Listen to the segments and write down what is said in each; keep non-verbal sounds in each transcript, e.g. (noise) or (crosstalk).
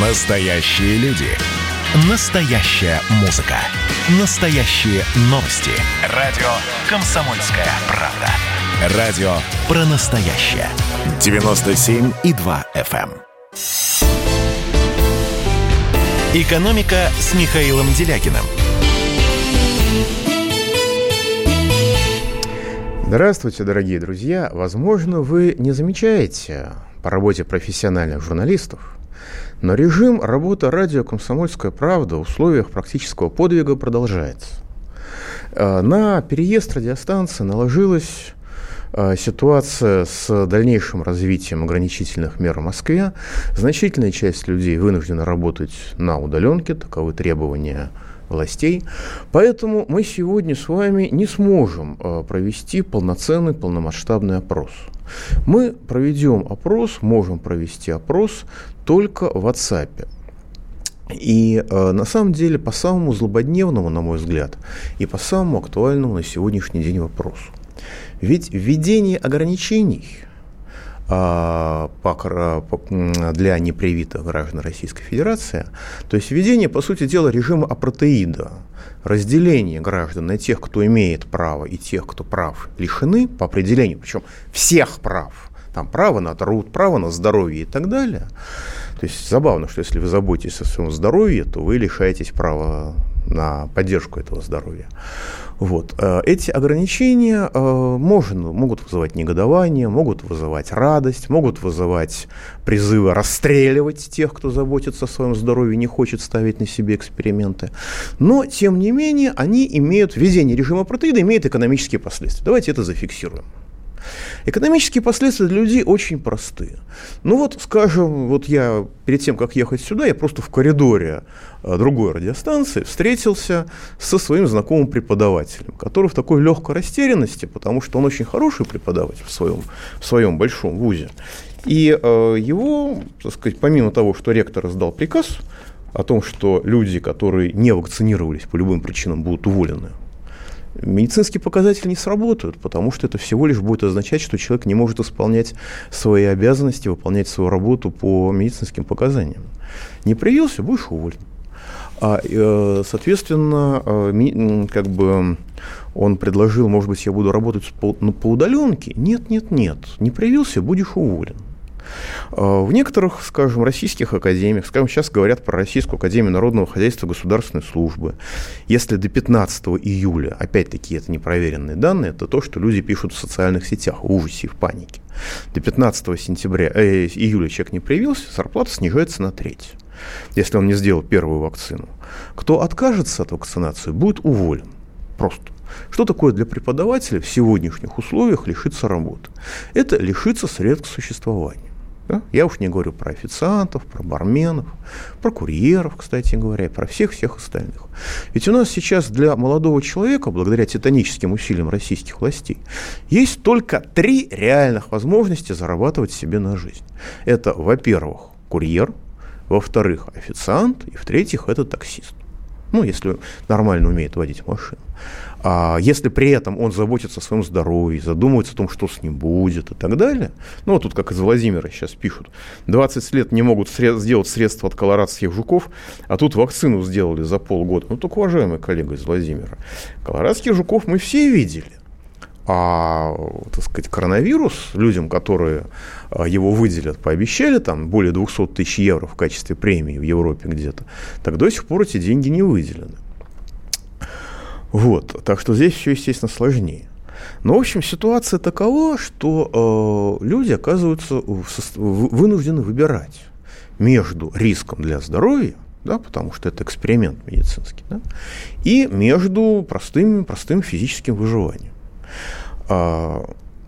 Настоящие люди. Настоящая музыка. Настоящие новости. Радио «Комсомольская правда». Радио про настоящее. 97,2 FM. эм. «Экономика» с Михаилом Делякиным. Здравствуйте, дорогие друзья! Возможно, вы не замечаете по работе профессиональных журналистов, но режим работы радио «Комсомольская правда» в условиях практического подвига продолжается. Э, на переезд радиостанции наложилась э, ситуация с дальнейшим развитием ограничительных мер в Москве. Значительная часть людей вынуждена работать на удаленке, таковы требования властей. Поэтому мы сегодня с вами не сможем э, провести полноценный, полномасштабный опрос. Мы проведем опрос, можем провести опрос только в WhatsApp. И э, на самом деле по самому злободневному, на мой взгляд, и по самому актуальному на сегодняшний день вопросу. Ведь введение ограничений а, для непривитых граждан Российской Федерации, то есть введение, по сути дела, режима апартеида, разделение граждан на тех, кто имеет право, и тех, кто прав лишены по определению, причем всех прав, там право на труд, право на здоровье и так далее. То есть забавно, что если вы заботитесь о своем здоровье, то вы лишаетесь права на поддержку этого здоровья. Вот. Э, эти ограничения э, можно, могут вызывать негодование, могут вызывать радость, могут вызывать призывы расстреливать тех, кто заботится о своем здоровье, не хочет ставить на себе эксперименты. Но, тем не менее, они имеют, введение режима протеида имеет экономические последствия. Давайте это зафиксируем. Экономические последствия для людей очень простые. Ну вот, скажем, вот я перед тем, как ехать сюда, я просто в коридоре э, другой радиостанции встретился со своим знакомым преподавателем, который в такой легкой растерянности, потому что он очень хороший преподаватель в своем, в своем большом вузе. И э, его, так сказать, помимо того, что ректор издал приказ о том, что люди, которые не вакцинировались по любым причинам, будут уволены медицинские показатели не сработают, потому что это всего лишь будет означать, что человек не может исполнять свои обязанности, выполнять свою работу по медицинским показаниям. Не привился, будешь уволен. А, э, соответственно, э, как бы он предложил, может быть, я буду работать по, ну, по удаленке. Нет, нет, нет, не привился, будешь уволен. А, в некоторых, скажем, российских академиях, скажем, сейчас говорят про Российскую академию народного хозяйства государственной службы, если до 15 июля, опять-таки это непроверенные данные, это то, что люди пишут в социальных сетях в ужасе и в панике. До 15 сентября, э, июля человек не проявился, зарплата снижается на треть, если он не сделал первую вакцину. Кто откажется от вакцинации, будет уволен. Просто. Что такое для преподавателя в сегодняшних условиях лишиться работы? Это лишиться средств к существованию. Да? Я уж не говорю про официантов, про барменов, про курьеров, кстати говоря, про всех-всех остальных. Ведь у нас сейчас для молодого человека, благодаря титаническим усилиям российских властей, есть только три реальных возможности зарабатывать себе на жизнь. Это, во-первых, курьер, во-вторых, официант, и в-третьих, это таксист. Ну, если нормально умеет водить машину. А если при этом он заботится о своем здоровье, задумывается о том, что с ним будет и так далее, ну, вот тут как из Владимира сейчас пишут, 20 лет не могут сред- сделать средства от колорадских жуков, а тут вакцину сделали за полгода. Ну, только уважаемый коллега из Владимира, колорадских жуков мы все видели. А, так сказать, коронавирус людям, которые а, его выделят, пообещали там более 200 тысяч евро в качестве премии в Европе где-то, так до сих пор эти деньги не выделены. Вот, так что здесь все, естественно, сложнее. Но, в общем, ситуация такова, что э, люди оказываются в, вынуждены выбирать между риском для здоровья, да, потому что это эксперимент медицинский, да, и между простым, простым физическим выживанием.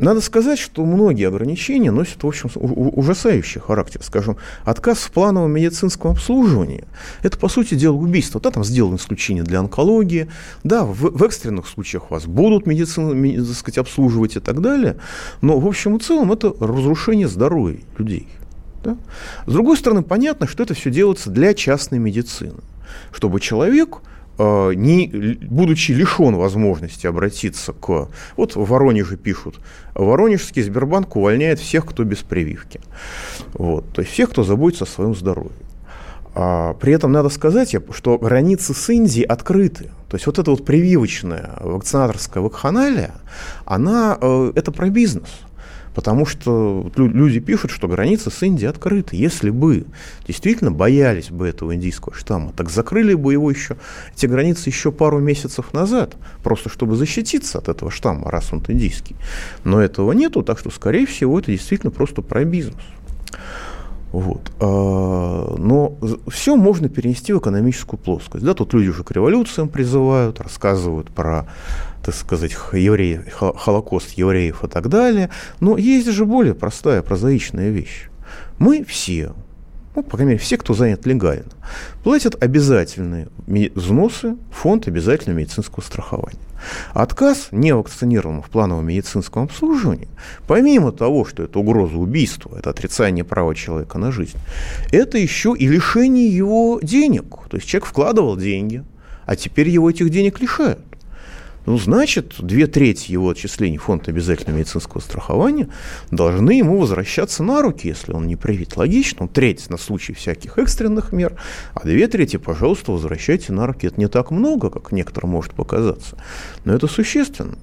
Надо сказать, что многие ограничения носят, в общем, ужасающий характер. Скажем, отказ в плановом медицинском обслуживании – это, по сути дела, убийство. Да, там сделано исключение для онкологии, да, в, в экстренных случаях вас будут медицину, так сказать, обслуживать и так далее, но, в общем и целом, это разрушение здоровья людей. Да? С другой стороны, понятно, что это все делается для частной медицины, чтобы человек не, будучи лишен возможности обратиться к... Вот в Воронеже пишут, Воронежский Сбербанк увольняет всех, кто без прививки. Вот, то есть всех, кто заботится о своем здоровье. А, при этом надо сказать, что границы с Индией открыты. То есть вот эта вот прививочная вакцинаторская вакханалия, она, э, это про бизнес. Потому что люди пишут, что границы с Индией открыты. Если бы действительно боялись бы этого индийского штамма, так закрыли бы его еще, эти границы еще пару месяцев назад, просто чтобы защититься от этого штамма, раз он индийский. Но этого нету, так что, скорее всего, это действительно просто про бизнес. Вот. А, но все можно перенести в экономическую плоскость. Да, тут люди уже к революциям призывают, рассказывают про, так сказать, евреев, холокост евреев и так далее. Но есть же более простая, прозаичная вещь. Мы все, ну, по крайней мере, все, кто занят легально, платят обязательные взносы в фонд обязательного медицинского страхования. Отказ невакцинированному в плановом медицинском обслуживании, помимо того, что это угроза убийства, это отрицание права человека на жизнь, это еще и лишение его денег. То есть человек вкладывал деньги, а теперь его этих денег лишают. Ну, значит, две трети его отчислений в фонд обязательного медицинского страхования должны ему возвращаться на руки, если он не привит. Логично, ну, треть на случай всяких экстренных мер, а две трети, пожалуйста, возвращайте на руки. Это не так много, как некоторым может показаться, но это существенно.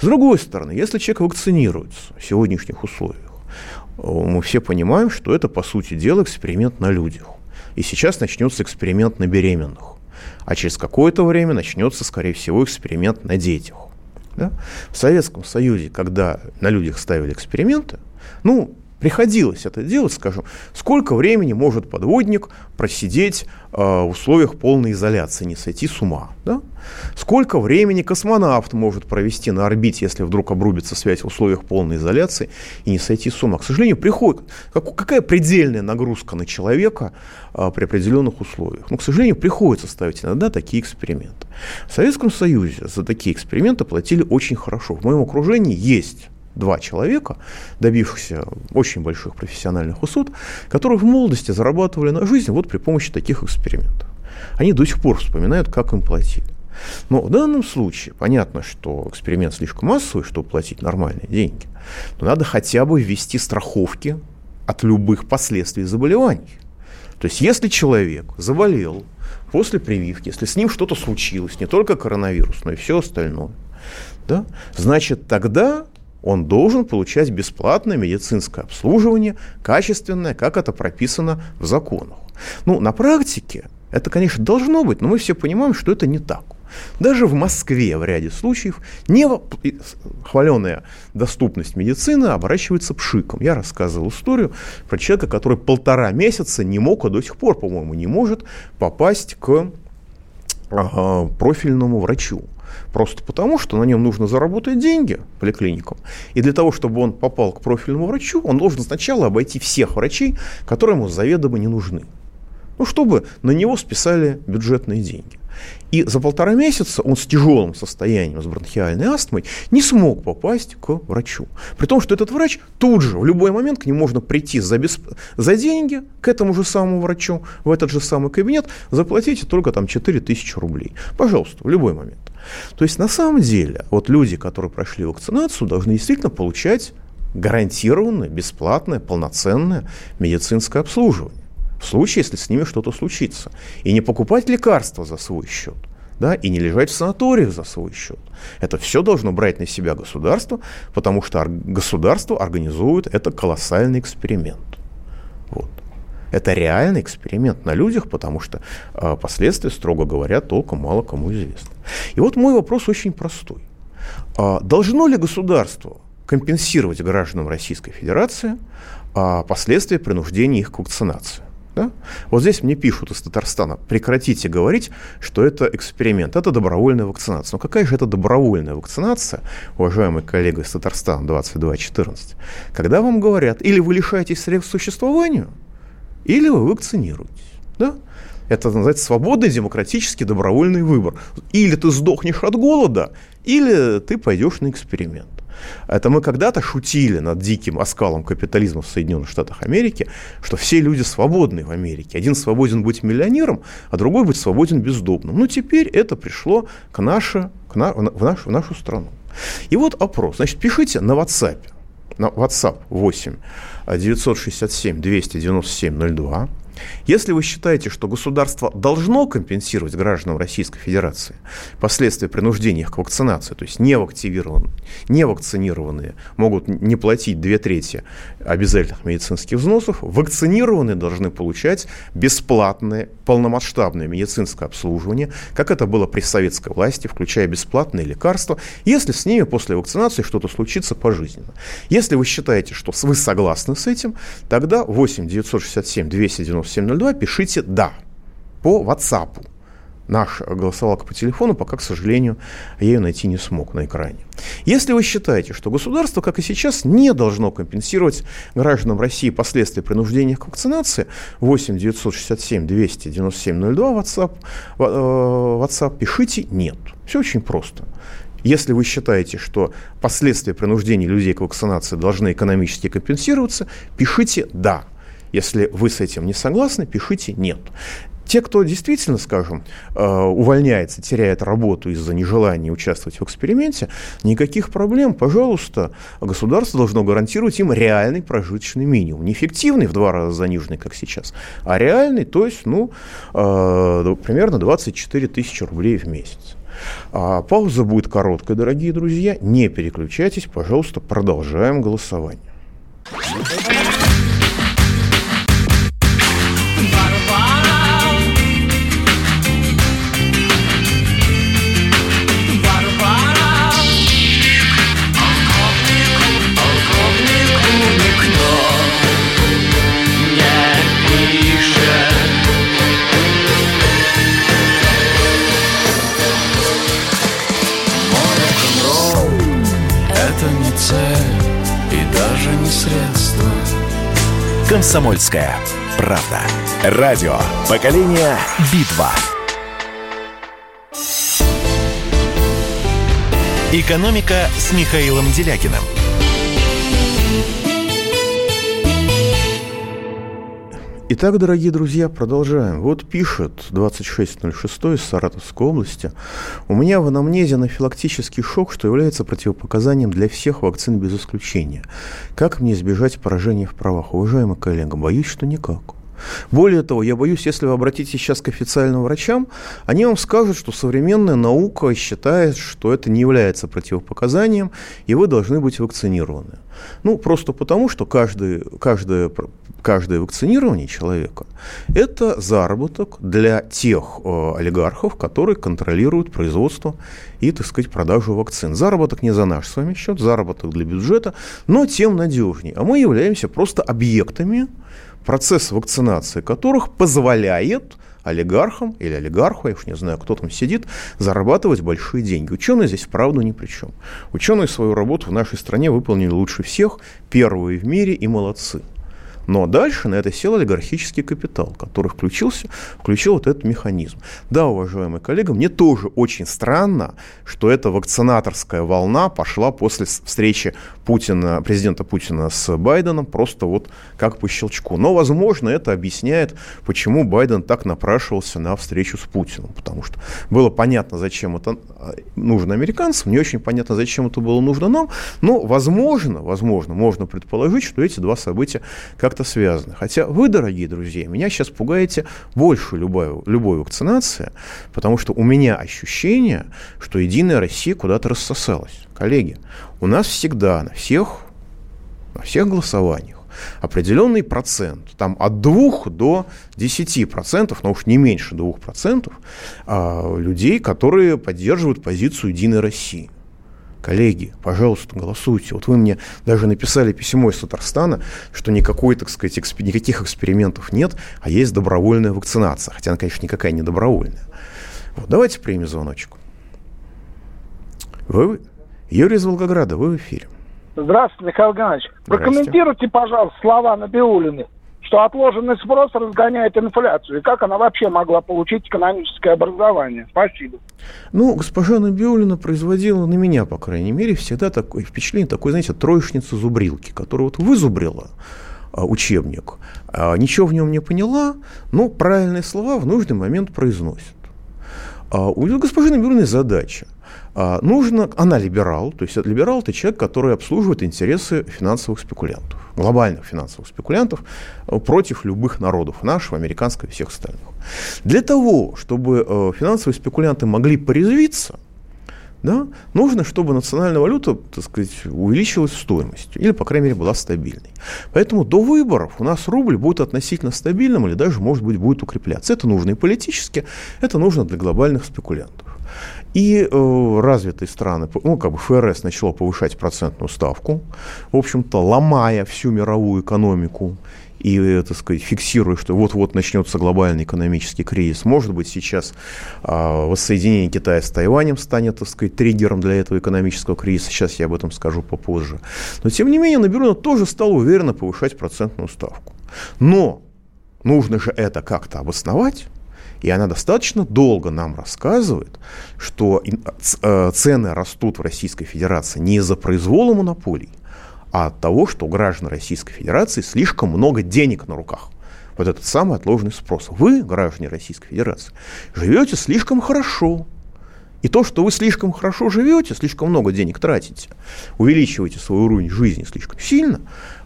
С другой стороны, если человек вакцинируется в сегодняшних условиях, мы все понимаем, что это, по сути дела, эксперимент на людях. И сейчас начнется эксперимент на беременных а через какое-то время начнется, скорее всего, эксперимент на детях. Да? В Советском Союзе, когда на людях ставили эксперименты, ну, приходилось это делать, скажем, сколько времени может подводник просидеть э, в условиях полной изоляции, не сойти с ума. Да? Сколько времени космонавт может провести на орбите, если вдруг обрубится связь в условиях полной изоляции и не сойти с ума. К сожалению, приходит, как, какая предельная нагрузка на человека э, при определенных условиях. Но, к сожалению, приходится ставить иногда такие эксперименты. В Советском Союзе за такие эксперименты платили очень хорошо. В моем окружении есть два человека, добившихся очень больших профессиональных высот, которые в молодости зарабатывали на жизнь вот при помощи таких экспериментов. Они до сих пор вспоминают, как им платили. Но в данном случае понятно, что эксперимент слишком массовый, чтобы платить нормальные деньги. Но надо хотя бы ввести страховки от любых последствий заболеваний. То есть если человек заболел после прививки, если с ним что-то случилось, не только коронавирус, но и все остальное, да, значит тогда он должен получать бесплатное медицинское обслуживание, качественное, как это прописано в законах. Ну, на практике это, конечно, должно быть, но мы все понимаем, что это не так. Даже в Москве в ряде случаев не хваленая доступность медицины оборачивается пшиком. Я рассказывал историю про человека, который полтора месяца не мог, а до сих пор, по-моему, не может попасть к профильному врачу. Просто потому, что на нем нужно заработать деньги поликлиникам. И для того, чтобы он попал к профильному врачу, он должен сначала обойти всех врачей, которые ему заведомо не нужны. Ну, чтобы на него списали бюджетные деньги. И за полтора месяца он с тяжелым состоянием, с бронхиальной астмой, не смог попасть к врачу. При том, что этот врач тут же, в любой момент к нему можно прийти за, бесп... за деньги к этому же самому врачу, в этот же самый кабинет, заплатите только там 4 тысячи рублей. Пожалуйста, в любой момент. То есть на самом деле вот люди, которые прошли вакцинацию, должны действительно получать гарантированное, бесплатное, полноценное медицинское обслуживание в случае, если с ними что-то случится. И не покупать лекарства за свой счет, да, и не лежать в санаториях за свой счет. Это все должно брать на себя государство, потому что государство организует это колоссальный эксперимент. Вот. Это реальный эксперимент на людях, потому что э, последствия, строго говоря, толком мало кому известны. И вот мой вопрос очень простой. Э, должно ли государство компенсировать гражданам Российской Федерации э, последствия принуждения их к вакцинации? Да? Вот здесь мне пишут из Татарстана, прекратите говорить, что это эксперимент, это добровольная вакцинация. Но какая же это добровольная вакцинация, уважаемый коллега из Татарстана 2214, когда вам говорят, или вы лишаетесь средств к существованию, или вы вакцинируетесь. Да? Это называется свободный демократический добровольный выбор. Или ты сдохнешь от голода, или ты пойдешь на эксперимент. Это мы когда-то шутили над диким оскалом капитализма в Соединенных Штатах Америки, что все люди свободны в Америке. Один свободен быть миллионером, а другой быть свободен бездомным. Ну, теперь это пришло к наше, к на, в, нашу, в нашу страну. И вот опрос. Значит, пишите на WhatsApp. На WhatsApp 8 967 297 02. Если вы считаете, что государство должно компенсировать гражданам Российской Федерации последствия принуждения их к вакцинации, то есть не, не вакцинированные могут не платить две трети обязательных медицинских взносов, вакцинированные должны получать бесплатное полномасштабное медицинское обслуживание, как это было при советской власти, включая бесплатные лекарства, если с ними после вакцинации что-то случится пожизненно. Если вы считаете, что вы согласны с этим, тогда 8 967 297 02 пишите «да» по WhatsApp. Наш голосовалка по телефону, пока, к сожалению, я ее найти не смог на экране. Если вы считаете, что государство, как и сейчас, не должно компенсировать гражданам России последствия принуждения к вакцинации, 8 967 297 02 WhatsApp, WhatsApp пишите «нет». Все очень просто. Если вы считаете, что последствия принуждения людей к вакцинации должны экономически компенсироваться, пишите «да». Если вы с этим не согласны, пишите «нет». Те, кто действительно, скажем, э, увольняется, теряет работу из-за нежелания участвовать в эксперименте, никаких проблем. Пожалуйста, государство должно гарантировать им реальный прожиточный минимум. Не фиктивный в два раза заниженный, как сейчас, а реальный, то есть, ну, э, примерно 24 тысячи рублей в месяц. А пауза будет короткая, дорогие друзья. Не переключайтесь, пожалуйста, продолжаем голосование. «Комсомольская правда». Радио «Поколение Битва». «Экономика» с Михаилом Делякиным. Итак, дорогие друзья, продолжаем. Вот пишет 2606 из Саратовской области. У меня в анамнезе анафилактический шок, что является противопоказанием для всех вакцин без исключения. Как мне избежать поражения в правах? Уважаемый коллега, боюсь, что никак. Более того, я боюсь, если вы обратитесь сейчас к официальным врачам, они вам скажут, что современная наука считает, что это не является противопоказанием, и вы должны быть вакцинированы. Ну, просто потому, что каждый, каждое, каждое вакцинирование человека – это заработок для тех э, олигархов, которые контролируют производство и, так сказать, продажу вакцин. Заработок не за наш с вами счет, заработок для бюджета, но тем надежнее. А мы являемся просто объектами процесс вакцинации которых позволяет олигархам или олигарху, я уж не знаю, кто там сидит, зарабатывать большие деньги. Ученые здесь вправду ни при чем. Ученые свою работу в нашей стране выполнили лучше всех, первые в мире и молодцы. Но дальше на это сел олигархический капитал, который включился, включил вот этот механизм. Да, уважаемые коллеги, мне тоже очень странно, что эта вакцинаторская волна пошла после встречи Путина, президента Путина с Байденом просто вот как по щелчку. Но, возможно, это объясняет, почему Байден так напрашивался на встречу с Путиным. Потому что было понятно, зачем это а, нужно американцам, не очень понятно, зачем это было нужно нам. Но, возможно, возможно, можно предположить, что эти два события как-то связаны. Хотя вы, дорогие друзья, меня сейчас пугаете больше любой, любой вакцинации, потому что у меня ощущение, что Единая Россия куда-то рассосалась. Коллеги, у нас всегда на всех, на всех голосованиях определенный процент, там от 2 до 10 процентов, но уж не меньше 2 процентов, а, людей, которые поддерживают позицию Единой России. Коллеги, пожалуйста, голосуйте. Вот вы мне даже написали письмо из Татарстана, что никакой, так сказать, эксп... никаких экспериментов нет, а есть добровольная вакцинация. Хотя она, конечно, никакая не добровольная. Вот, давайте примем звоночек. Вы, Юрий из Волгограда, вы в эфире. Здравствуйте, Михаил Геннадьевич. Прокомментируйте, пожалуйста, слова Набиулины, что отложенный спрос разгоняет инфляцию. И как она вообще могла получить экономическое образование? Спасибо. Ну, госпожа Набиулина производила на меня, по крайней мере, всегда такое впечатление, такой, знаете, троечница зубрилки, которая вот вызубрила а, учебник, а, ничего в нем не поняла, но правильные слова в нужный момент произносит. А у госпожи Набиулиной задача – нужно, она либерал, то есть либерал это человек, который обслуживает интересы финансовых спекулянтов, глобальных финансовых спекулянтов э, против любых народов, нашего, американского и всех остальных. Для того, чтобы э, финансовые спекулянты могли порезвиться, да, нужно, чтобы национальная валюта, так сказать, увеличилась в стоимости, или, по крайней мере, была стабильной. Поэтому до выборов у нас рубль будет относительно стабильным, или даже, может быть, будет укрепляться. Это нужно и политически, это нужно для глобальных спекулянтов. И э, развитые страны, ну, как бы ФРС начало повышать процентную ставку, в общем-то, ломая всю мировую экономику и, э, так сказать, фиксируя, что вот-вот начнется глобальный экономический кризис. Может быть, сейчас э, воссоединение Китая с Тайванем станет, так сказать, триггером для этого экономического кризиса. Сейчас я об этом скажу попозже. Но, тем не менее, Наберона тоже стал уверенно повышать процентную ставку. Но нужно же это как-то обосновать. И она достаточно долго нам рассказывает, что э, цены растут в Российской Федерации не из-за произвола монополий, а от того, что у граждан Российской Федерации слишком много денег на руках. Вот этот самый отложенный спрос. Вы, граждане Российской Федерации, живете слишком хорошо. И то, что вы слишком хорошо живете, слишком много денег тратите, увеличиваете свой уровень жизни слишком сильно,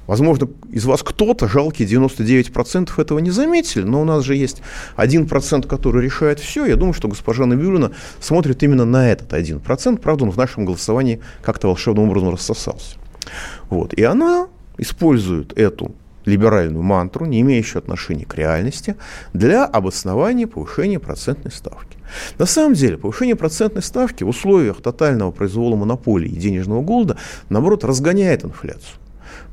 Возможно, из вас кто-то, жалкие 99% этого не заметили, но у нас же есть 1%, который решает все. Я думаю, что госпожа Набиулина смотрит именно на этот 1%. Правда, он в нашем голосовании как-то волшебным образом рассосался. Вот. И она использует эту либеральную мантру, не имеющую отношения к реальности, для обоснования повышения процентной ставки. На самом деле, повышение процентной ставки в условиях тотального произвола монополии и денежного голода, наоборот, разгоняет инфляцию.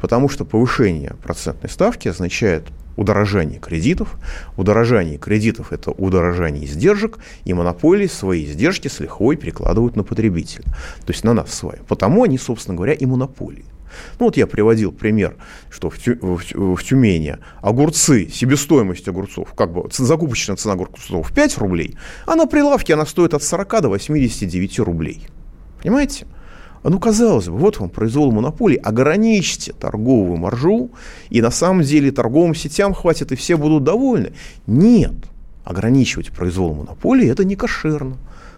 Потому что повышение процентной ставки означает удорожание кредитов. Удорожание кредитов – это удорожание издержек, и монополии свои издержки с лихвой перекладывают на потребителя, то есть на нас с вами. Потому они, собственно говоря, и монополии. Ну вот я приводил пример, что в, Тю, в, в Тюмени огурцы, себестоимость огурцов, как бы закупочная цена огурцов 5 рублей, а на прилавке она стоит от 40 до 89 рублей. Понимаете? А ну, казалось бы, вот вам произвол монополии, ограничьте торговую маржу, и на самом деле торговым сетям хватит, и все будут довольны. Нет, ограничивать произвол монополии – это не кошерно.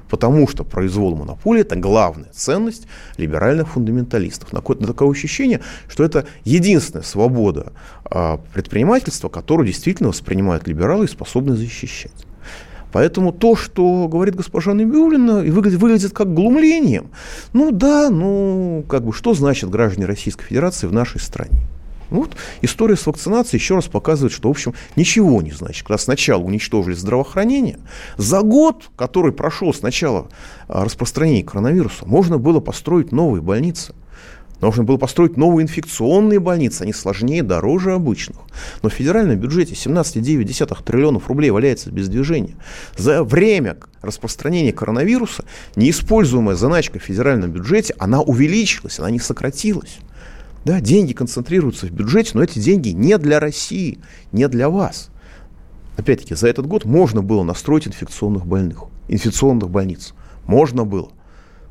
Потому что произвол монополии – это главная ценность либеральных фундаменталистов. На такое ощущение, что это единственная свобода а, предпринимательства, которую действительно воспринимают либералы и способны защищать. Поэтому то, что говорит госпожа Набиулина, выглядит, выглядит как глумлением. Ну да, ну как бы что значит граждане Российской Федерации в нашей стране? Вот история с вакцинацией еще раз показывает, что, в общем, ничего не значит. Когда сначала уничтожили здравоохранение, за год, который прошел с начала а, распространения коронавируса, можно было построить новые больницы – Нужно было построить новые инфекционные больницы, они сложнее, дороже обычных. Но в федеральном бюджете 17,9 триллионов рублей валяется без движения. За время распространения коронавируса неиспользуемая заначка в федеральном бюджете, она увеличилась, она не сократилась. Да, деньги концентрируются в бюджете, но эти деньги не для России, не для вас. Опять-таки, за этот год можно было настроить инфекционных больных, инфекционных больниц. Можно было.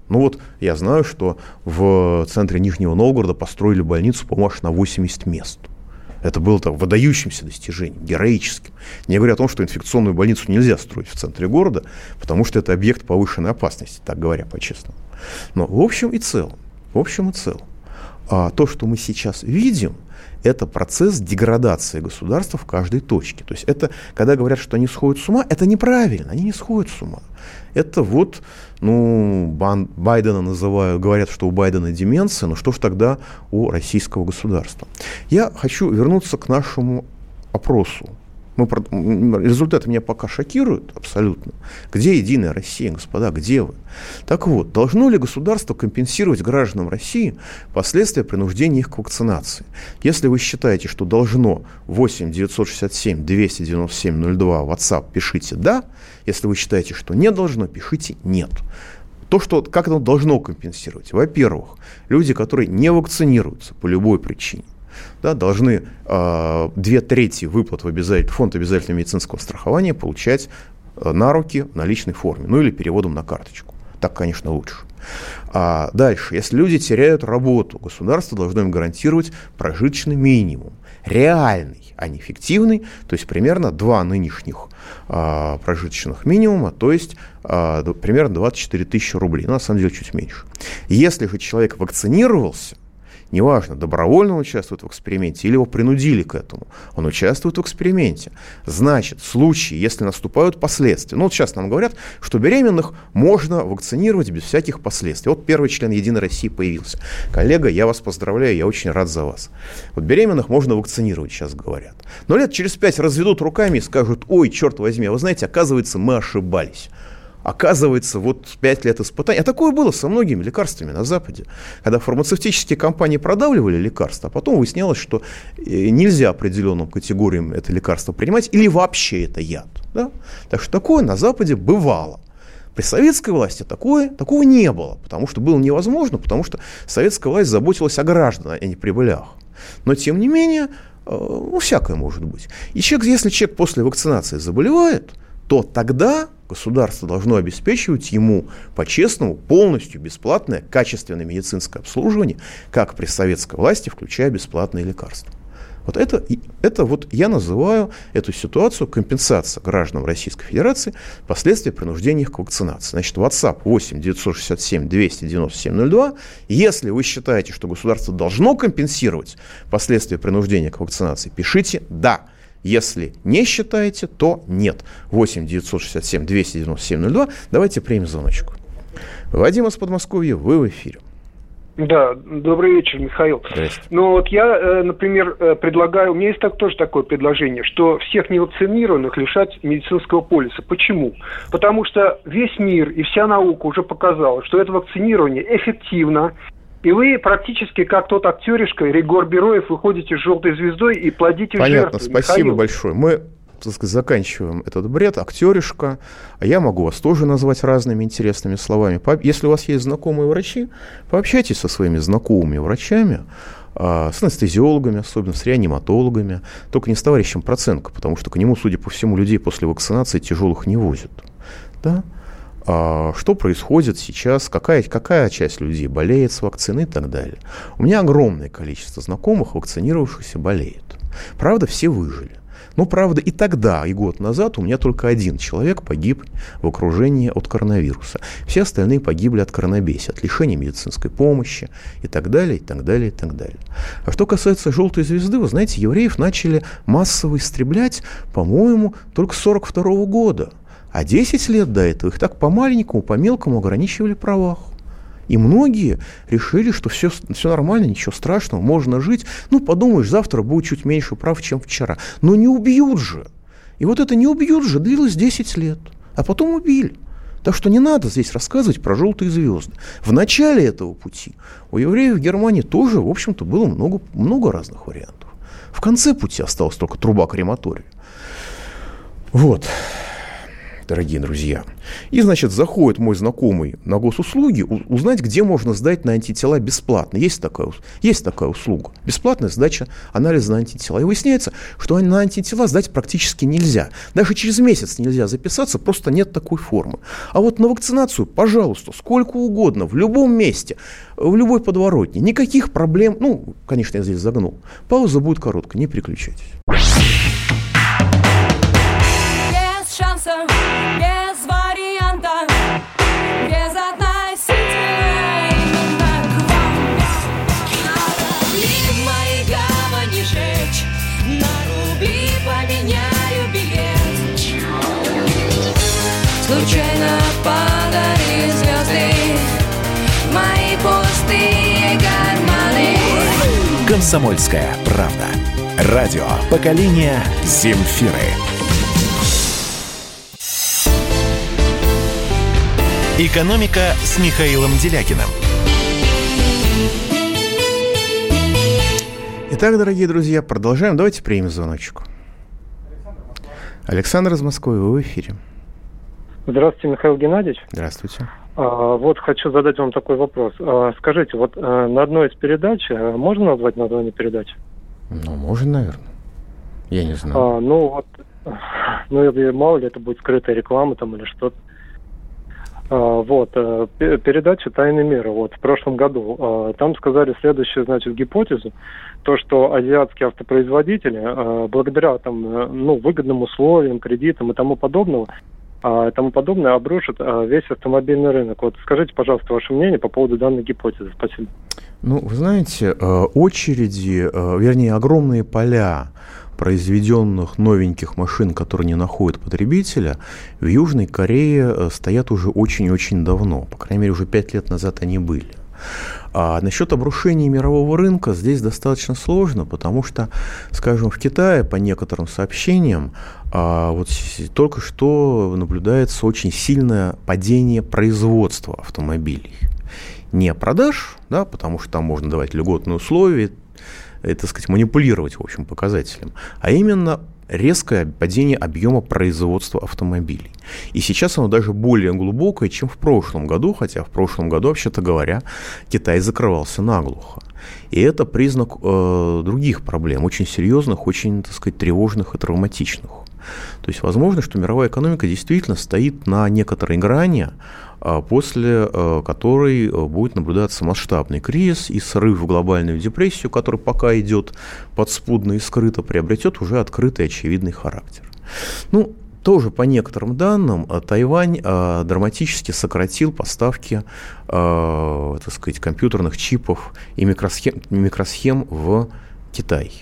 Ну вот я знаю, что в центре Нижнего Новгорода построили больницу, аж на 80 мест. Это было так выдающимся достижением, героическим. Не говоря о том, что инфекционную больницу нельзя строить в центре города, потому что это объект повышенной опасности, так говоря по-честному. Но в общем и целом, в общем и целом, а то, что мы сейчас видим, это процесс деградации государства в каждой точке. То есть это, когда говорят, что они сходят с ума, это неправильно, они не сходят с ума. Это вот, ну, Бан, Байдена называют, говорят, что у Байдена деменция, но что ж тогда у российского государства? Я хочу вернуться к нашему опросу мы, результаты меня пока шокируют абсолютно. Где Единая Россия, господа, где вы? Так вот, должно ли государство компенсировать гражданам России последствия принуждения их к вакцинации? Если вы считаете, что должно 8 967 297 02 WhatsApp, пишите «да». Если вы считаете, что не должно, пишите «нет». То, что, как оно должно компенсировать? Во-первых, люди, которые не вакцинируются по любой причине, да, должны э, две трети выплат в обязатель, фонд обязательного медицинского страхования получать э, на руки в наличной форме, ну или переводом на карточку. Так, конечно, лучше. А дальше, если люди теряют работу, государство должно им гарантировать прожиточный минимум. реальный, а не фиктивный, то есть примерно два нынешних а, прожиточных минимума, то есть а, примерно 24 тысячи рублей, ну, на самом деле чуть меньше. Если же человек вакцинировался, неважно, добровольно он участвует в эксперименте или его принудили к этому, он участвует в эксперименте. Значит, в случае, если наступают последствия, ну вот сейчас нам говорят, что беременных можно вакцинировать без всяких последствий. Вот первый член Единой России появился. Коллега, я вас поздравляю, я очень рад за вас. Вот беременных можно вакцинировать, сейчас говорят. Но лет через пять разведут руками и скажут, ой, черт возьми, а вы знаете, оказывается, мы ошибались. Оказывается, вот 5 лет испытаний. А такое было со многими лекарствами на Западе. Когда фармацевтические компании продавливали лекарства, а потом выяснялось, что э, нельзя определенным категориям это лекарство принимать, или вообще это яд. Да? Так что такое на Западе бывало. При советской власти такое, такого не было, потому что было невозможно, потому что советская власть заботилась о гражданах, а не прибылях. Но, тем не менее, э, ну, всякое может быть. И человек, если человек после вакцинации заболевает, то тогда государство должно обеспечивать ему по-честному полностью бесплатное качественное медицинское обслуживание, как при советской власти, включая бесплатные лекарства. Вот это, это вот я называю эту ситуацию компенсация гражданам Российской Федерации последствия принуждения их к вакцинации. Значит, WhatsApp 8 967 297 02. Если вы считаете, что государство должно компенсировать последствия принуждения к вакцинации, пишите «да». Если не считаете, то нет. 8 967 297 02. Давайте примем звоночку. Вадим из Подмосковья, вы в эфире. Да, добрый вечер, Михаил. Ну вот я, э, например, э, предлагаю, у меня есть так, тоже такое предложение, что всех невакцинированных лишать медицинского полиса. Почему? Потому что весь мир и вся наука уже показала, что это вакцинирование эффективно, и вы практически как тот актеришка Ригор Бероев выходите с желтой звездой и плодите Понятно, жертвы. спасибо Михаил. большое. Мы так сказать, заканчиваем этот бред, актеришка. А я могу вас тоже назвать разными интересными словами. Если у вас есть знакомые врачи, пообщайтесь со своими знакомыми врачами, а, с анестезиологами, особенно с реаниматологами, только не с товарищем Проценко, потому что к нему, судя по всему, людей после вакцинации тяжелых не возят. Да? А, что происходит сейчас, какая, какая часть людей болеет с вакциной и так далее. У меня огромное количество знакомых, вакцинировавшихся, болеет. Правда, все выжили. Но, правда, и тогда, и год назад у меня только один человек погиб в окружении от коронавируса. Все остальные погибли от коронабесия, от лишения медицинской помощи и так далее, и так далее, и так далее. А что касается желтой звезды, вы знаете, евреев начали массово истреблять, по-моему, только с 1942 года – а 10 лет до этого их так по-маленькому, по-мелкому ограничивали правах. И многие решили, что все, все нормально, ничего страшного, можно жить. Ну, подумаешь, завтра будет чуть меньше прав, чем вчера. Но не убьют же. И вот это не убьют же длилось 10 лет. А потом убили. Так что не надо здесь рассказывать про желтые звезды. В начале этого пути у евреев в Германии тоже, в общем-то, было много, много разных вариантов. В конце пути осталась только труба крематория. Вот дорогие друзья. И, значит, заходит мой знакомый на госуслуги узнать, где можно сдать на антитела бесплатно. Есть такая, есть такая услуга. Бесплатная сдача анализа на антитела. И выясняется, что на антитела сдать практически нельзя. Даже через месяц нельзя записаться, просто нет такой формы. А вот на вакцинацию, пожалуйста, сколько угодно, в любом месте, в любой подворотне. Никаких проблем. Ну, конечно, я здесь загнул. Пауза будет короткая, не переключайтесь Комсомольская правда. Радио поколения Земфиры. «Экономика» с Михаилом Делякиным. Итак, дорогие друзья, продолжаем. Давайте примем звоночек. Александр из Москвы, вы в эфире. Здравствуйте, Михаил Геннадьевич. Здравствуйте. А, вот хочу задать вам такой вопрос. А, скажите, вот а, на одной из передач, а, можно назвать название передачи? Ну, можно, наверное. Я не знаю. А, ну, вот, (laughs) ну, мало ли это будет скрытая реклама там или что-то. Вот, передача «Тайны мира» вот, в прошлом году. Там сказали следующую, значит, гипотезу, то, что азиатские автопроизводители, благодаря там, ну, выгодным условиям, кредитам и тому подобного, и тому подобное обрушат весь автомобильный рынок. Вот скажите, пожалуйста, ваше мнение по поводу данной гипотезы. Спасибо. Ну, вы знаете, очереди, вернее, огромные поля произведенных новеньких машин, которые не находят потребителя, в Южной Корее э, стоят уже очень-очень давно. По крайней мере, уже пять лет назад они были. А насчет обрушения мирового рынка здесь достаточно сложно, потому что, скажем, в Китае, по некоторым сообщениям, а, вот только что наблюдается очень сильное падение производства автомобилей. Не продаж, да, потому что там можно давать льготные условия, это, так сказать, манипулировать, в общем, показателем, а именно резкое падение объема производства автомобилей. И сейчас оно даже более глубокое, чем в прошлом году, хотя в прошлом году, вообще-то говоря, Китай закрывался наглухо. И это признак э, других проблем, очень серьезных, очень, так сказать, тревожных и травматичных. То есть возможно, что мировая экономика действительно стоит на некоторой грани, после а, которой а, будет наблюдаться масштабный кризис и срыв в глобальную депрессию, который пока идет подспудно и скрыто, приобретет уже открытый очевидный характер. Ну, тоже по некоторым данным Тайвань драматически сократил поставки так сказать, компьютерных чипов и микросхем, микросхем в Китай.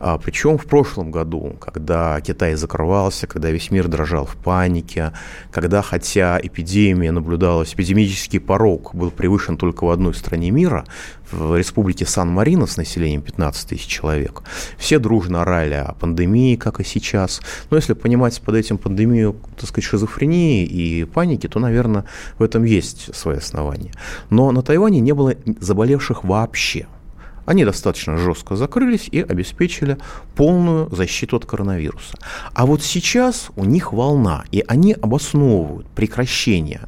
А, причем в прошлом году, когда Китай закрывался, когда весь мир дрожал в панике, когда, хотя эпидемия наблюдалась, эпидемический порог был превышен только в одной стране мира, в республике Сан-Марино с населением 15 тысяч человек, все дружно орали о пандемии, как и сейчас. Но если понимать под этим пандемию, так сказать, шизофрении и паники, то, наверное, в этом есть свои основания. Но на Тайване не было заболевших вообще – они достаточно жестко закрылись и обеспечили полную защиту от коронавируса. А вот сейчас у них волна, и они обосновывают прекращение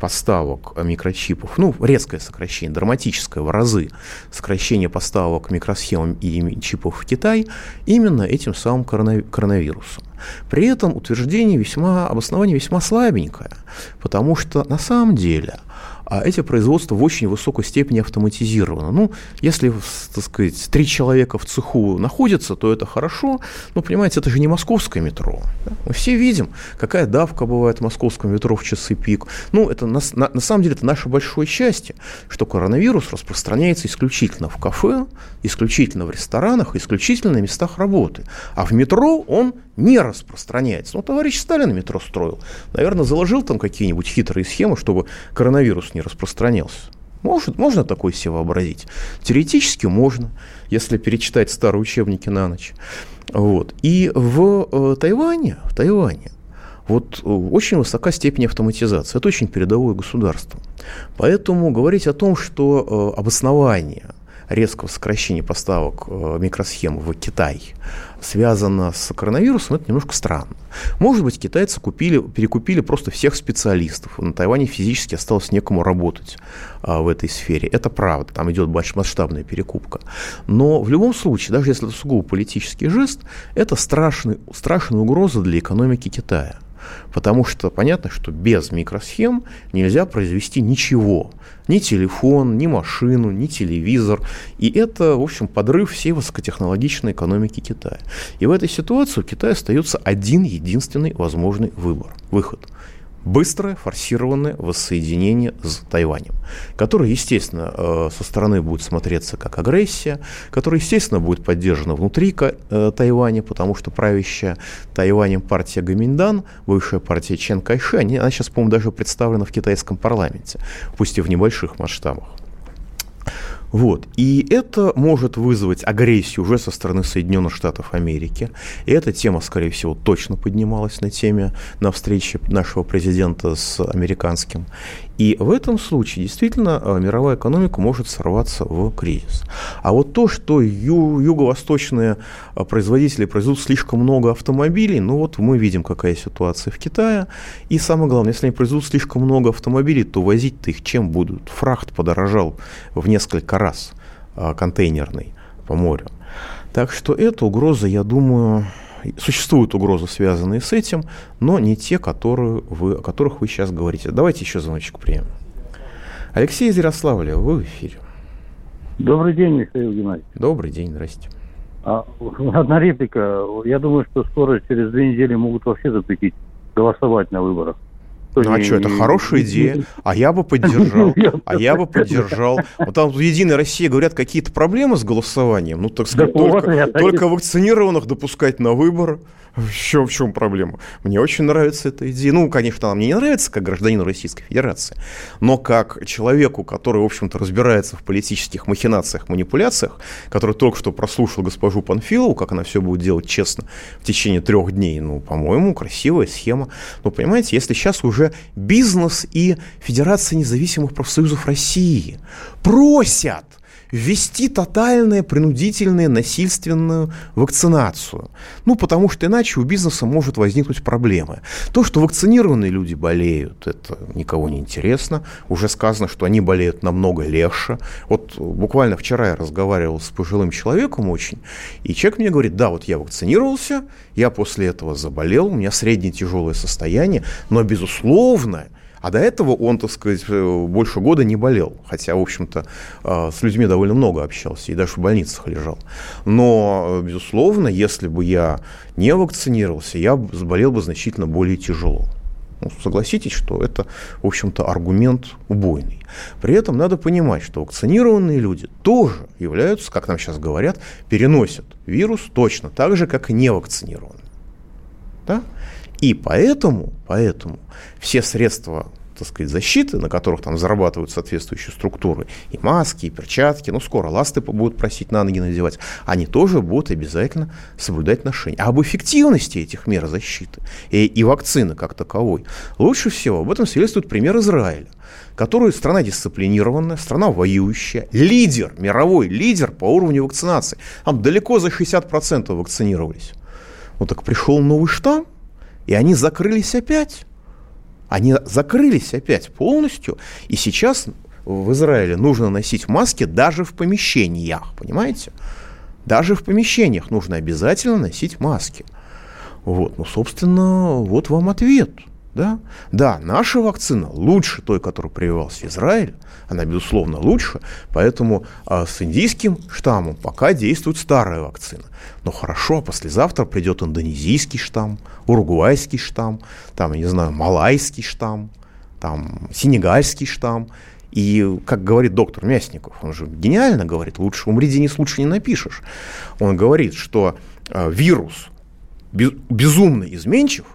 поставок микрочипов, ну, резкое сокращение, драматическое в разы сокращение поставок микросхем и чипов в Китай именно этим самым коронавирусом. При этом утверждение весьма, обоснование весьма слабенькое, потому что на самом деле – а эти производства в очень высокой степени автоматизированы. Ну, если, так сказать, три человека в цеху находятся, то это хорошо, но, понимаете, это же не московское метро. Мы все видим, какая давка бывает в московском метро в часы пик. Ну, это на, на, на самом деле это наше большое счастье, что коронавирус распространяется исключительно в кафе, исключительно в ресторанах, исключительно на местах работы. А в метро он не распространяется. Ну, товарищ Сталин метро строил. Наверное, заложил там какие-нибудь хитрые схемы, чтобы коронавирус не распространялся. Может, можно такое себе вообразить? Теоретически можно, если перечитать старые учебники на ночь. Вот. И в э, Тайване, в Тайване вот э, очень высока степень автоматизации. Это очень передовое государство. Поэтому говорить о том, что э, обоснование резкого сокращения поставок э, микросхем в Китай связано с коронавирусом, это немножко странно. Может быть, китайцы купили, перекупили просто всех специалистов. На Тайване физически осталось некому работать а, в этой сфере. Это правда, там идет масштабная перекупка. Но в любом случае, даже если это сугубо политический жест, это страшный, страшная угроза для экономики Китая. Потому что понятно, что без микросхем нельзя произвести ничего. Ни телефон, ни машину, ни телевизор. И это, в общем, подрыв всей высокотехнологичной экономики Китая. И в этой ситуации у Китая остается один единственный возможный выбор, выход – быстрое форсированное воссоединение с Тайванем, которое, естественно, э, со стороны будет смотреться как агрессия, которое, естественно, будет поддержано внутри э, Тайваня, потому что правящая Тайванем партия Гаминдан, бывшая партия Чен Кайши, она сейчас, по-моему, даже представлена в китайском парламенте, пусть и в небольших масштабах. Вот. И это может вызвать агрессию уже со стороны Соединенных Штатов Америки. И эта тема, скорее всего, точно поднималась на теме на встрече нашего президента с американским. И в этом случае действительно э, мировая экономика может сорваться в кризис. А вот то, что ю- юго-восточные э, производители произведут слишком много автомобилей, ну вот мы видим, какая ситуация в Китае. И самое главное, если они произведут слишком много автомобилей, то возить-то их чем будут? Фрахт подорожал в несколько раз э, контейнерный по морю. Так что эта угроза, я думаю, Существуют угрозы, связанные с этим, но не те, которые вы, о которых вы сейчас говорите. Давайте еще звоночек примем. Алексей из Ярославля, вы в эфире. Добрый день, Михаил Геннадьевич. Добрый день, здрасте. А, (laughs) одна реплика. Я думаю, что скоро, через две недели, могут вообще запретить голосовать на выборах. Ну а что, это хорошая идея, а я бы поддержал, а я бы поддержал. Вот там в Единой России говорят, какие-то проблемы с голосованием, ну, так сказать, только, только вакцинированных допускать на выборы. В чем, в чем проблема? Мне очень нравится эта идея. Ну, конечно, она мне не нравится как гражданину Российской Федерации, но как человеку, который, в общем-то, разбирается в политических махинациях, манипуляциях, который только что прослушал госпожу Панфилову, как она все будет делать честно в течение трех дней, ну, по-моему, красивая схема. Но, понимаете, если сейчас уже бизнес и Федерация независимых профсоюзов России. Просят ввести тотальную, принудительную, насильственную вакцинацию. Ну, потому что иначе у бизнеса может возникнуть проблемы. То, что вакцинированные люди болеют, это никого не интересно. Уже сказано, что они болеют намного легче. Вот буквально вчера я разговаривал с пожилым человеком очень, и человек мне говорит, да, вот я вакцинировался, я после этого заболел, у меня среднее тяжелое состояние, но, безусловно, а до этого он, так сказать, э, больше года не болел. Хотя, в общем-то, э, с людьми довольно много общался и даже в больницах лежал. Но, безусловно, если бы я не вакцинировался, я заболел бы значительно более тяжело. Ну, согласитесь, что это, в общем-то, аргумент убойный. При этом надо понимать, что вакцинированные люди тоже являются, как нам сейчас говорят, переносят вирус точно так же, как и невакцинированные. Да? И поэтому, поэтому все средства так сказать, защиты, на которых там зарабатывают соответствующие структуры, и маски, и перчатки, ну, скоро ласты будут просить на ноги надевать, они тоже будут обязательно соблюдать ношение. А об эффективности этих мер защиты и, и вакцины как таковой лучше всего об этом свидетельствует пример Израиля который страна дисциплинированная, страна воюющая, лидер, мировой лидер по уровню вакцинации. Там далеко за 60% вакцинировались. Ну так пришел новый штамм, и они закрылись опять. Они закрылись опять полностью. И сейчас в Израиле нужно носить маски даже в помещениях, понимаете? Даже в помещениях нужно обязательно носить маски. Вот, ну, собственно, вот вам ответ. Да? да, наша вакцина лучше той, которая прививалась в Израиле, она, безусловно, лучше, поэтому а, с индийским штаммом пока действует старая вакцина. Но хорошо, а послезавтра придет индонезийский штамм, уругвайский штамм, там, я не знаю, малайский штамм, там, сенегальский штамм. И, как говорит доктор Мясников, он же гениально говорит, лучше умри, Денис, лучше не напишешь. Он говорит, что э, вирус безумно изменчив,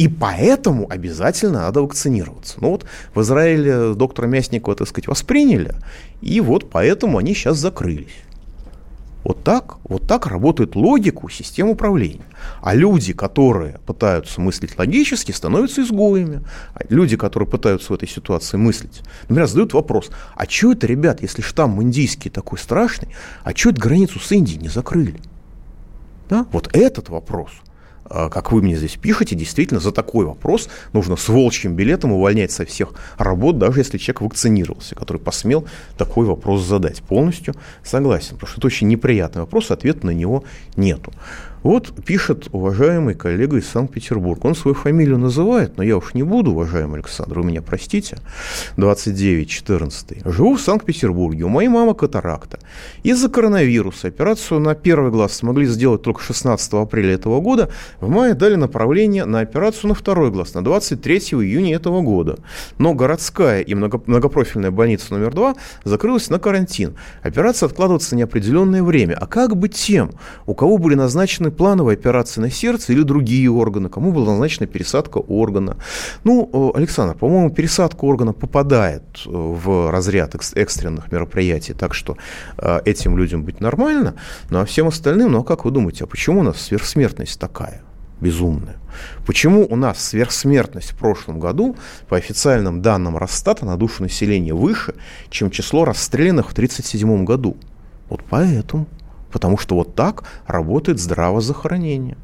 и поэтому обязательно надо вакцинироваться. Ну вот в Израиле доктора Мясникова, так сказать, восприняли, и вот поэтому они сейчас закрылись. Вот так, вот так работает логика систем управления. А люди, которые пытаются мыслить логически, становятся изгоями. А люди, которые пытаются в этой ситуации мыслить, например, задают вопрос, а что это, ребят, если штамм индийский такой страшный, а что это границу с Индией не закрыли? Да? Вот этот вопрос – как вы мне здесь пишете, действительно за такой вопрос нужно с волчьим билетом увольнять со всех работ, даже если человек вакцинировался, который посмел такой вопрос задать. Полностью согласен, потому что это очень неприятный вопрос, ответа на него нету. Вот пишет уважаемый коллега из Санкт-Петербурга. Он свою фамилию называет, но я уж не буду, уважаемый Александр, вы меня простите. 2914. Живу в Санкт-Петербурге. У моей мамы катаракта. Из-за коронавируса операцию на первый глаз смогли сделать только 16 апреля этого года. В мае дали направление на операцию на второй глаз на 23 июня этого года. Но городская и многопрофильная больница номер 2 закрылась на карантин. Операция откладывается на неопределенное время. А как быть тем, у кого были назначены назначены плановые операции на сердце или другие органы, кому была назначена пересадка органа. Ну, э, Александр, по-моему, пересадка органа попадает э, в разряд экстренных мероприятий, так что э, этим людям быть нормально, ну а всем остальным, ну а как вы думаете, а почему у нас сверхсмертность такая? безумная. Почему у нас сверхсмертность в прошлом году, по официальным данным Росстата, на душу населения выше, чем число расстрелянных в 1937 году? Вот поэтому. Потому что вот так работает здравоохранение.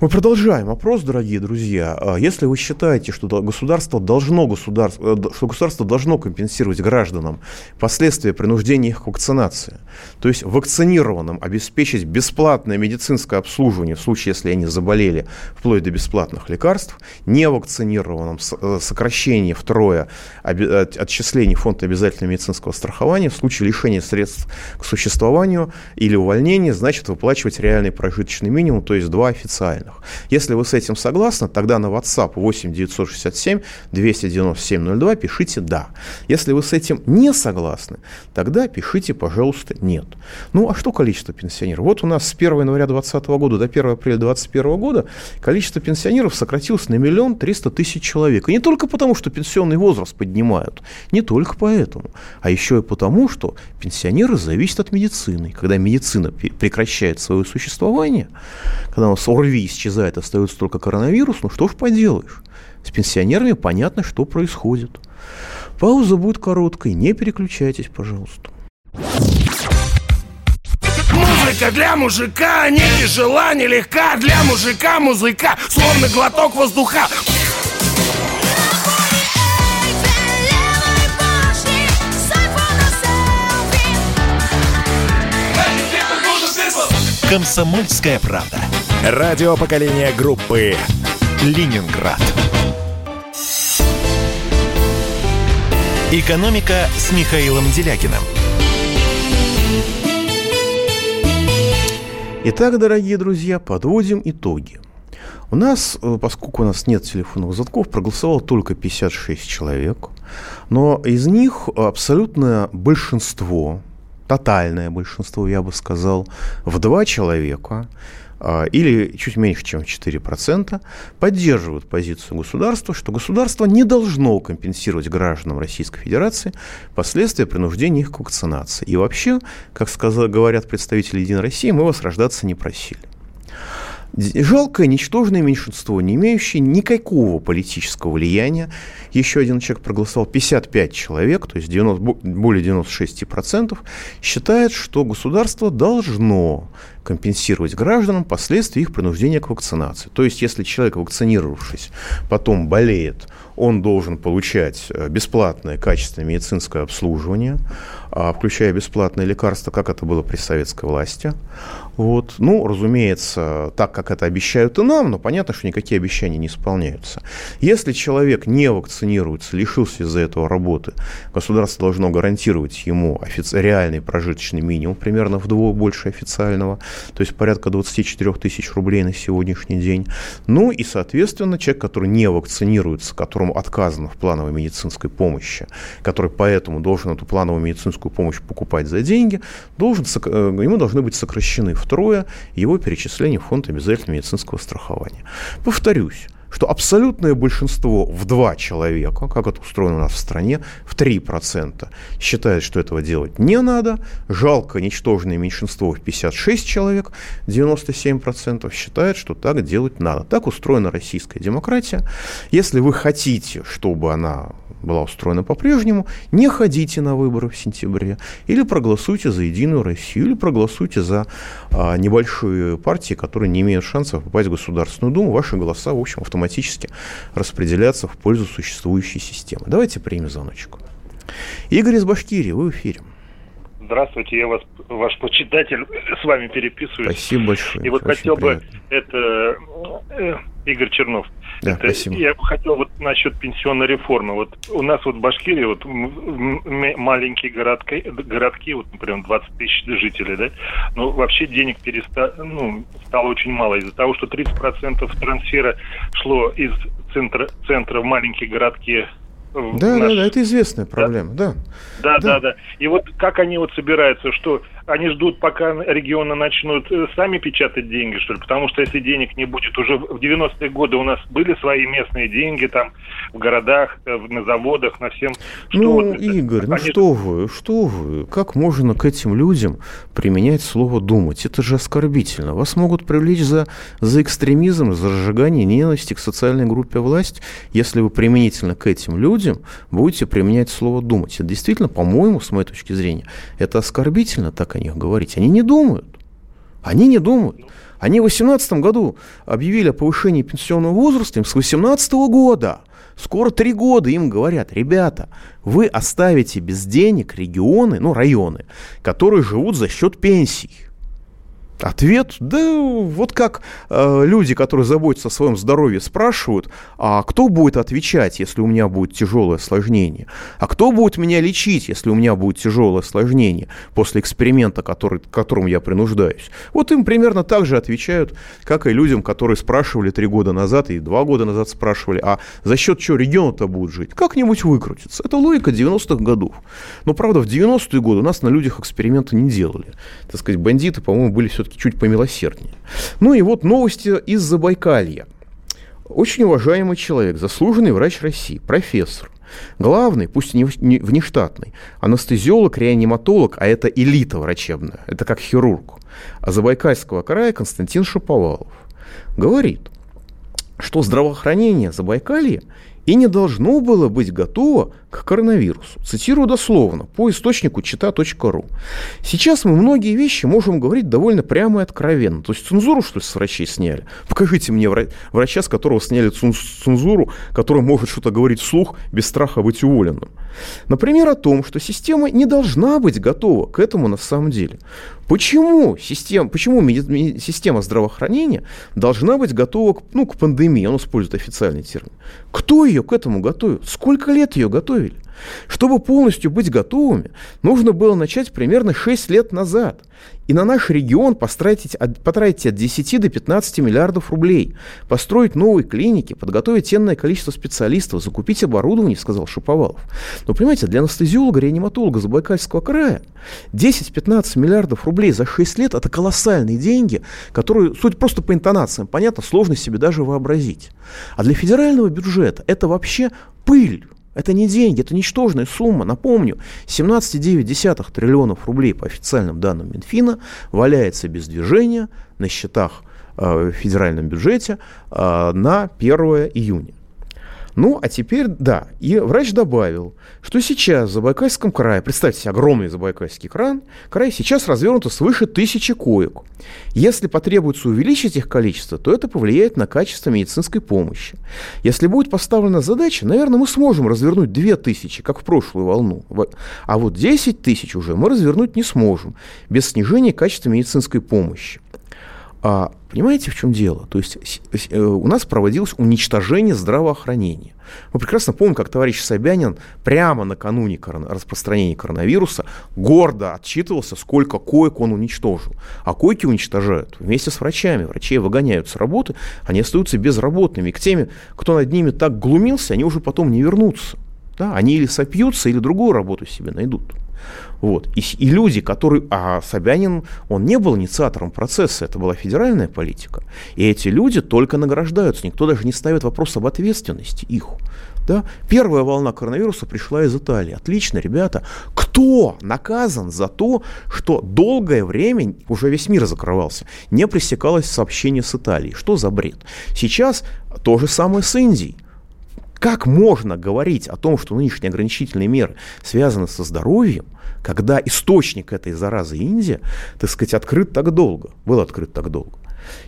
Мы продолжаем опрос, дорогие друзья. А если вы считаете, что государство должно, государство, э, что государство должно компенсировать гражданам последствия принуждения их к вакцинации, то есть вакцинированным обеспечить бесплатное медицинское обслуживание в случае, если они заболели, вплоть до бесплатных лекарств, невакцинированным э, сокращение втрое отчислений фонда обязательного медицинского страхования в случае лишения средств к существованию или увольнения, значит выплачивать реальный прожиточный минимум, то есть два официальных данных. Если вы с этим согласны, тогда на WhatsApp 8 967 297 02 пишите «да». Если вы с этим не согласны, тогда пишите, пожалуйста, «нет». Ну, а что количество пенсионеров? Вот у нас с 1 января 2020 года до 1 апреля 2021 года количество пенсионеров сократилось на миллион триста тысяч человек. И не только потому, что пенсионный возраст поднимают, не только поэтому, а еще и потому, что пенсионеры зависят от медицины. Когда медицина прекращает свое существование, когда у нас ОРВИ исчезает, остается только коронавирус, ну что ж поделаешь. С пенсионерами понятно, что происходит. Пауза будет короткой, не переключайтесь, пожалуйста. Музыка для мужика не тяжела, не легка Для мужика музыка, словно глоток воздуха Комсомольская правда. Радио поколения группы Ленинград. Экономика с Михаилом Делякиным. Итак, дорогие друзья, подводим итоги. У нас, э, поскольку у нас нет телефонных звонков, проголосовало только 56 человек, но из них абсолютное большинство, тотальное большинство, я бы сказал, в два человека или чуть меньше, чем 4%, поддерживают позицию государства, что государство не должно компенсировать гражданам Российской Федерации последствия принуждения их к вакцинации. И вообще, как сказали, говорят представители Единой России, мы вас рождаться не просили. Жалкое, ничтожное меньшинство, не имеющее никакого политического влияния. Еще один человек проголосовал, 55 человек, то есть 90, более 96%, считает, что государство должно компенсировать гражданам последствия их принуждения к вакцинации. То есть, если человек, вакцинировавшись, потом болеет, он должен получать э, бесплатное качественное медицинское обслуживание, включая бесплатные лекарства, как это было при советской власти. Вот. Ну, разумеется, так, как это обещают и нам, но понятно, что никакие обещания не исполняются. Если человек не вакцинируется, лишился из-за этого работы, государство должно гарантировать ему офици- реальный прожиточный минимум, примерно вдвое больше официального, то есть порядка 24 тысяч рублей на сегодняшний день. Ну и, соответственно, человек, который не вакцинируется, которому отказано в плановой медицинской помощи, который поэтому должен эту плановую медицинскую помощь покупать за деньги, должен, э, ему должны быть сокращены втрое его перечисление в фонд обязательного медицинского страхования. Повторюсь, что абсолютное большинство в два человека, как это устроено у нас в стране, в 3% считает, что этого делать не надо. Жалко, ничтожное меньшинство в 56 человек, 97% считает, что так делать надо. Так устроена российская демократия. Если вы хотите, чтобы она была устроена по-прежнему, не ходите на выборы в сентябре, или проголосуйте за Единую Россию, или проголосуйте за а, небольшие партии, которые не имеют шансов попасть в Государственную Думу. Ваши голоса, в общем, автоматически распределятся в пользу существующей системы. Давайте примем звоночек. Игорь из Башкирии, вы в эфире. Здравствуйте, я вас, ваш почитатель, с вами переписываюсь. Спасибо большое. И вот хотел приятно. бы, это э, Игорь Чернов. Да, это, спасибо. Я бы хотел вот насчет пенсионной реформы. Вот у нас вот в Башкирии вот маленькие городки, городки, вот, например, 20 тысяч жителей, да, но вообще денег переста, ну, стало очень мало из-за того, что 30% трансфера шло из центра, центра в маленькие городки да, наш... да, да, это известная проблема, да. Да, да, да, да. И вот как они вот собираются, что они ждут, пока регионы начнут э, сами печатать деньги, что ли? Потому что если денег не будет, уже в 90-е годы у нас были свои местные деньги там в городах, э, на заводах, на всем. Что ну, вот Игорь, ну что вы, что вы? Как можно к этим людям применять слово «думать»? Это же оскорбительно. Вас могут привлечь за, за экстремизм, за разжигание ненависти к социальной группе власть, если вы применительно к этим людям будете применять слово «думать». Это действительно, по-моему, с моей точки зрения, это оскорбительно так о них говорить. Они не думают. Они не думают. Они в 2018 году объявили о повышении пенсионного возраста им с 2018 года. Скоро три года им говорят, ребята, вы оставите без денег регионы, ну районы, которые живут за счет пенсий. Ответ, да вот как э, люди, которые заботятся о своем здоровье, спрашивают, а кто будет отвечать, если у меня будет тяжелое осложнение? А кто будет меня лечить, если у меня будет тяжелое осложнение после эксперимента, который, к которому я принуждаюсь? Вот им примерно так же отвечают, как и людям, которые спрашивали три года назад и два года назад спрашивали, а за счет чего регион-то будет жить? Как-нибудь выкрутиться. Это логика 90-х годов. Но, правда, в 90-е годы у нас на людях эксперименты не делали. Так сказать, бандиты, по-моему, были все все-таки чуть помилосерднее. Ну и вот новости из Забайкалья. Очень уважаемый человек, заслуженный врач России, профессор, главный, пусть и не внештатный, анестезиолог, реаниматолог, а это элита врачебная, это как хирург, а Забайкальского края Константин Шаповалов говорит, что здравоохранение Забайкалья и не должно было быть готово к коронавирусу. Цитирую дословно по источнику чита.ру. Сейчас мы многие вещи можем говорить довольно прямо и откровенно. То есть цензуру, что ли, с врачей сняли? Покажите мне врача, с которого сняли цензуру, который может что-то говорить вслух без страха быть уволенным. Например, о том, что система не должна быть готова к этому на самом деле. Почему система, почему система здравоохранения должна быть готова к, ну, к пандемии? Он использует официальный термин. Кто ее к этому готовил? Сколько лет ее готовили? Чтобы полностью быть готовыми, нужно было начать примерно 6 лет назад. И на наш регион потратить, потратить от 10 до 15 миллиардов рублей, построить новые клиники, подготовить ценное количество специалистов, закупить оборудование, сказал Шиповалов. Но, понимаете, для анестезиолога, реаниматолога Забайкальского края 10-15 миллиардов рублей за 6 лет – это колоссальные деньги, которые, суть просто по интонациям, понятно, сложно себе даже вообразить. А для федерального бюджета это вообще пыль. Это не деньги, это ничтожная сумма. Напомню, 17,9 триллионов рублей по официальным данным Минфина валяется без движения на счетах э, в федеральном бюджете э, на 1 июня. Ну, а теперь, да, и врач добавил, что сейчас в Забайкальском крае, представьте себе, огромный Забайкальский край, край сейчас развернуто свыше тысячи коек. Если потребуется увеличить их количество, то это повлияет на качество медицинской помощи. Если будет поставлена задача, наверное, мы сможем развернуть 2000, как в прошлую волну. А вот 10 тысяч уже мы развернуть не сможем, без снижения качества медицинской помощи. А понимаете, в чем дело? То есть э, у нас проводилось уничтожение здравоохранения. Мы прекрасно помним, как товарищ Собянин прямо накануне распространения коронавируса гордо отчитывался, сколько коек он уничтожил. А койки уничтожают вместе с врачами. Врачи выгоняют с работы, они остаются безработными. К теми, кто над ними так глумился, они уже потом не вернутся. Да? Они или сопьются, или другую работу себе найдут. Вот. И, и люди, которые... А Собянин, он не был инициатором процесса, это была федеральная политика. И эти люди только награждаются, никто даже не ставит вопрос об ответственности их. Да? Первая волна коронавируса пришла из Италии. Отлично, ребята. Кто наказан за то, что долгое время, уже весь мир закрывался, не пресекалось сообщение с Италией? Что за бред? Сейчас то же самое с Индией. Как можно говорить о том, что нынешние ограничительные меры связаны со здоровьем, когда источник этой заразы Индия, так сказать, открыт так долго, был открыт так долго?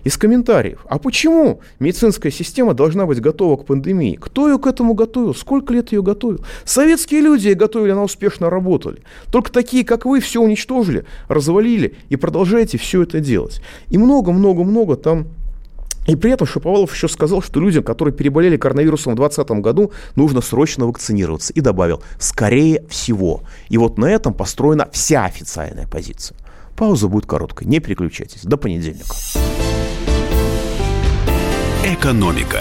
Из комментариев. А почему медицинская система должна быть готова к пандемии? Кто ее к этому готовил? Сколько лет ее готовил? Советские люди ее готовили, она успешно работали. Только такие, как вы, все уничтожили, развалили и продолжаете все это делать. И много-много-много там и при этом Шаповалов еще сказал, что людям, которые переболели коронавирусом в 2020 году, нужно срочно вакцинироваться. И добавил, скорее всего. И вот на этом построена вся официальная позиция. Пауза будет короткой, не переключайтесь. До понедельника. Экономика.